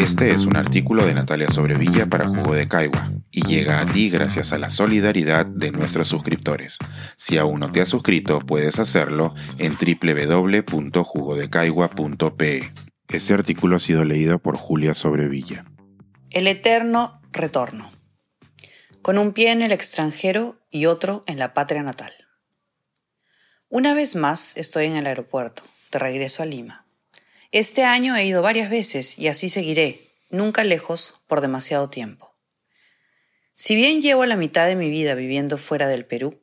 Este es un artículo de Natalia Sobrevilla para Jugo de Caigua y llega a ti gracias a la solidaridad de nuestros suscriptores. Si aún no te has suscrito, puedes hacerlo en www.jugodecaigua.pe. Este artículo ha sido leído por Julia Sobrevilla. El eterno retorno. Con un pie en el extranjero y otro en la patria natal. Una vez más estoy en el aeropuerto, de regreso a Lima. Este año he ido varias veces y así seguiré, nunca lejos por demasiado tiempo. Si bien llevo la mitad de mi vida viviendo fuera del Perú,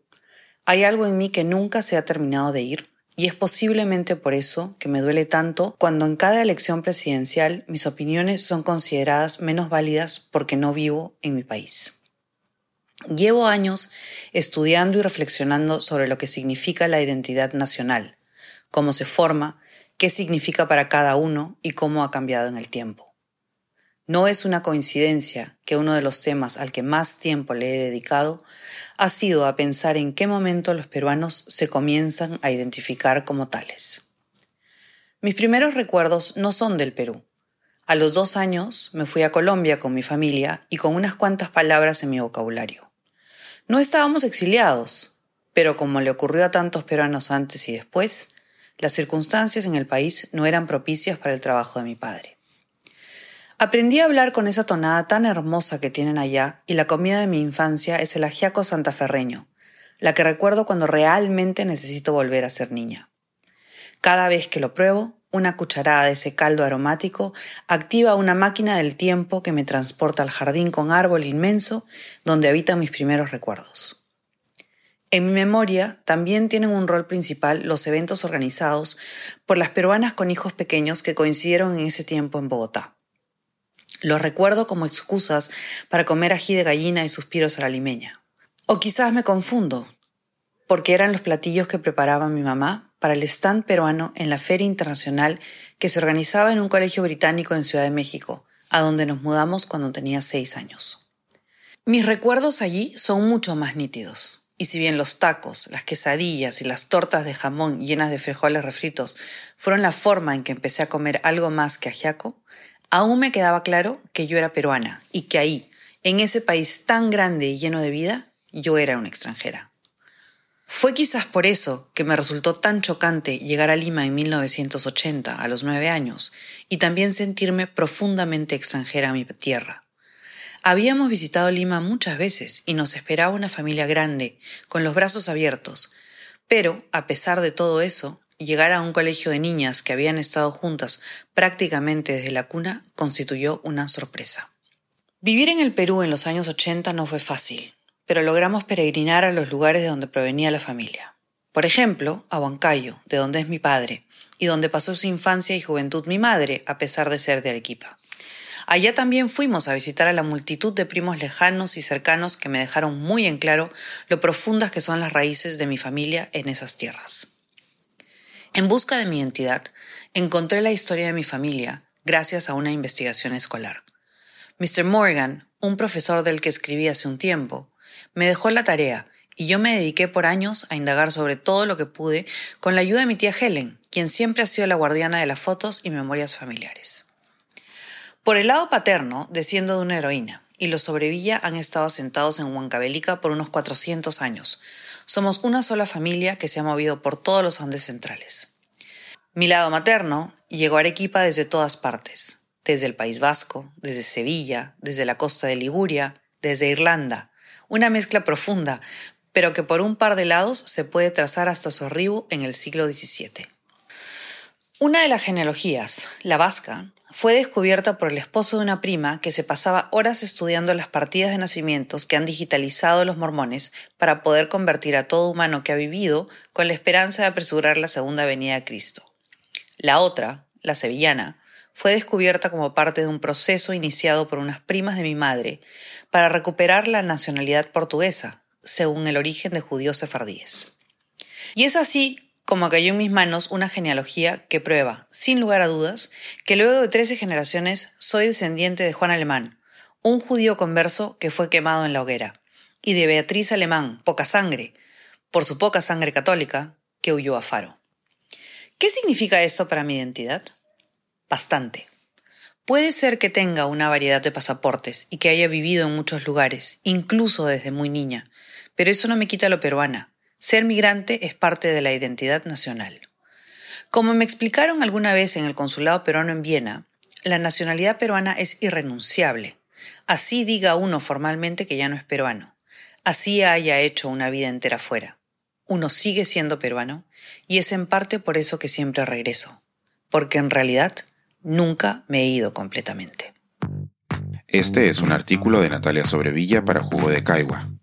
hay algo en mí que nunca se ha terminado de ir y es posiblemente por eso que me duele tanto cuando en cada elección presidencial mis opiniones son consideradas menos válidas porque no vivo en mi país. Llevo años estudiando y reflexionando sobre lo que significa la identidad nacional, cómo se forma, qué significa para cada uno y cómo ha cambiado en el tiempo. No es una coincidencia que uno de los temas al que más tiempo le he dedicado ha sido a pensar en qué momento los peruanos se comienzan a identificar como tales. Mis primeros recuerdos no son del Perú. A los dos años me fui a Colombia con mi familia y con unas cuantas palabras en mi vocabulario. No estábamos exiliados, pero como le ocurrió a tantos peruanos antes y después, las circunstancias en el país no eran propicias para el trabajo de mi padre. Aprendí a hablar con esa tonada tan hermosa que tienen allá y la comida de mi infancia es el ajiaco santaferreño, la que recuerdo cuando realmente necesito volver a ser niña. Cada vez que lo pruebo, una cucharada de ese caldo aromático activa una máquina del tiempo que me transporta al jardín con árbol inmenso donde habitan mis primeros recuerdos. En mi memoria también tienen un rol principal los eventos organizados por las peruanas con hijos pequeños que coincidieron en ese tiempo en Bogotá. Los recuerdo como excusas para comer ají de gallina y suspiros a la limeña. O quizás me confundo, porque eran los platillos que preparaba mi mamá para el stand peruano en la Feria Internacional que se organizaba en un colegio británico en Ciudad de México, a donde nos mudamos cuando tenía seis años. Mis recuerdos allí son mucho más nítidos. Y si bien los tacos, las quesadillas y las tortas de jamón llenas de frijoles refritos fueron la forma en que empecé a comer algo más que ajiaco, aún me quedaba claro que yo era peruana y que ahí, en ese país tan grande y lleno de vida, yo era una extranjera. Fue quizás por eso que me resultó tan chocante llegar a Lima en 1980, a los nueve años, y también sentirme profundamente extranjera a mi tierra. Habíamos visitado Lima muchas veces y nos esperaba una familia grande, con los brazos abiertos, pero, a pesar de todo eso, llegar a un colegio de niñas que habían estado juntas prácticamente desde la cuna constituyó una sorpresa. Vivir en el Perú en los años 80 no fue fácil, pero logramos peregrinar a los lugares de donde provenía la familia. Por ejemplo, a Huancayo, de donde es mi padre, y donde pasó su infancia y juventud mi madre, a pesar de ser de Arequipa. Allá también fuimos a visitar a la multitud de primos lejanos y cercanos que me dejaron muy en claro lo profundas que son las raíces de mi familia en esas tierras. En busca de mi identidad, encontré la historia de mi familia gracias a una investigación escolar. Mr. Morgan, un profesor del que escribí hace un tiempo, me dejó la tarea y yo me dediqué por años a indagar sobre todo lo que pude con la ayuda de mi tía Helen, quien siempre ha sido la guardiana de las fotos y memorias familiares. Por el lado paterno, desciendo de una heroína, y los sobrevilla han estado asentados en Huancavelica por unos 400 años. Somos una sola familia que se ha movido por todos los Andes centrales. Mi lado materno llegó a Arequipa desde todas partes, desde el País Vasco, desde Sevilla, desde la costa de Liguria, desde Irlanda, una mezcla profunda, pero que por un par de lados se puede trazar hasta su arribo en el siglo XVII. Una de las genealogías, la vasca, fue descubierta por el esposo de una prima que se pasaba horas estudiando las partidas de nacimientos que han digitalizado los mormones para poder convertir a todo humano que ha vivido con la esperanza de apresurar la segunda venida de Cristo. La otra, la sevillana, fue descubierta como parte de un proceso iniciado por unas primas de mi madre para recuperar la nacionalidad portuguesa, según el origen de judíos sefardíes. Y es así como cayó en mis manos una genealogía que prueba, sin lugar a dudas, que luego de trece generaciones soy descendiente de Juan Alemán, un judío converso que fue quemado en la hoguera, y de Beatriz Alemán, poca sangre, por su poca sangre católica, que huyó a Faro. ¿Qué significa esto para mi identidad? Bastante. Puede ser que tenga una variedad de pasaportes y que haya vivido en muchos lugares, incluso desde muy niña, pero eso no me quita lo peruana. Ser migrante es parte de la identidad nacional. Como me explicaron alguna vez en el consulado peruano en Viena, la nacionalidad peruana es irrenunciable. Así diga uno formalmente que ya no es peruano. Así haya hecho una vida entera fuera. Uno sigue siendo peruano y es en parte por eso que siempre regreso. Porque en realidad nunca me he ido completamente. Este es un artículo de Natalia Sobrevilla para Jugo de Caigua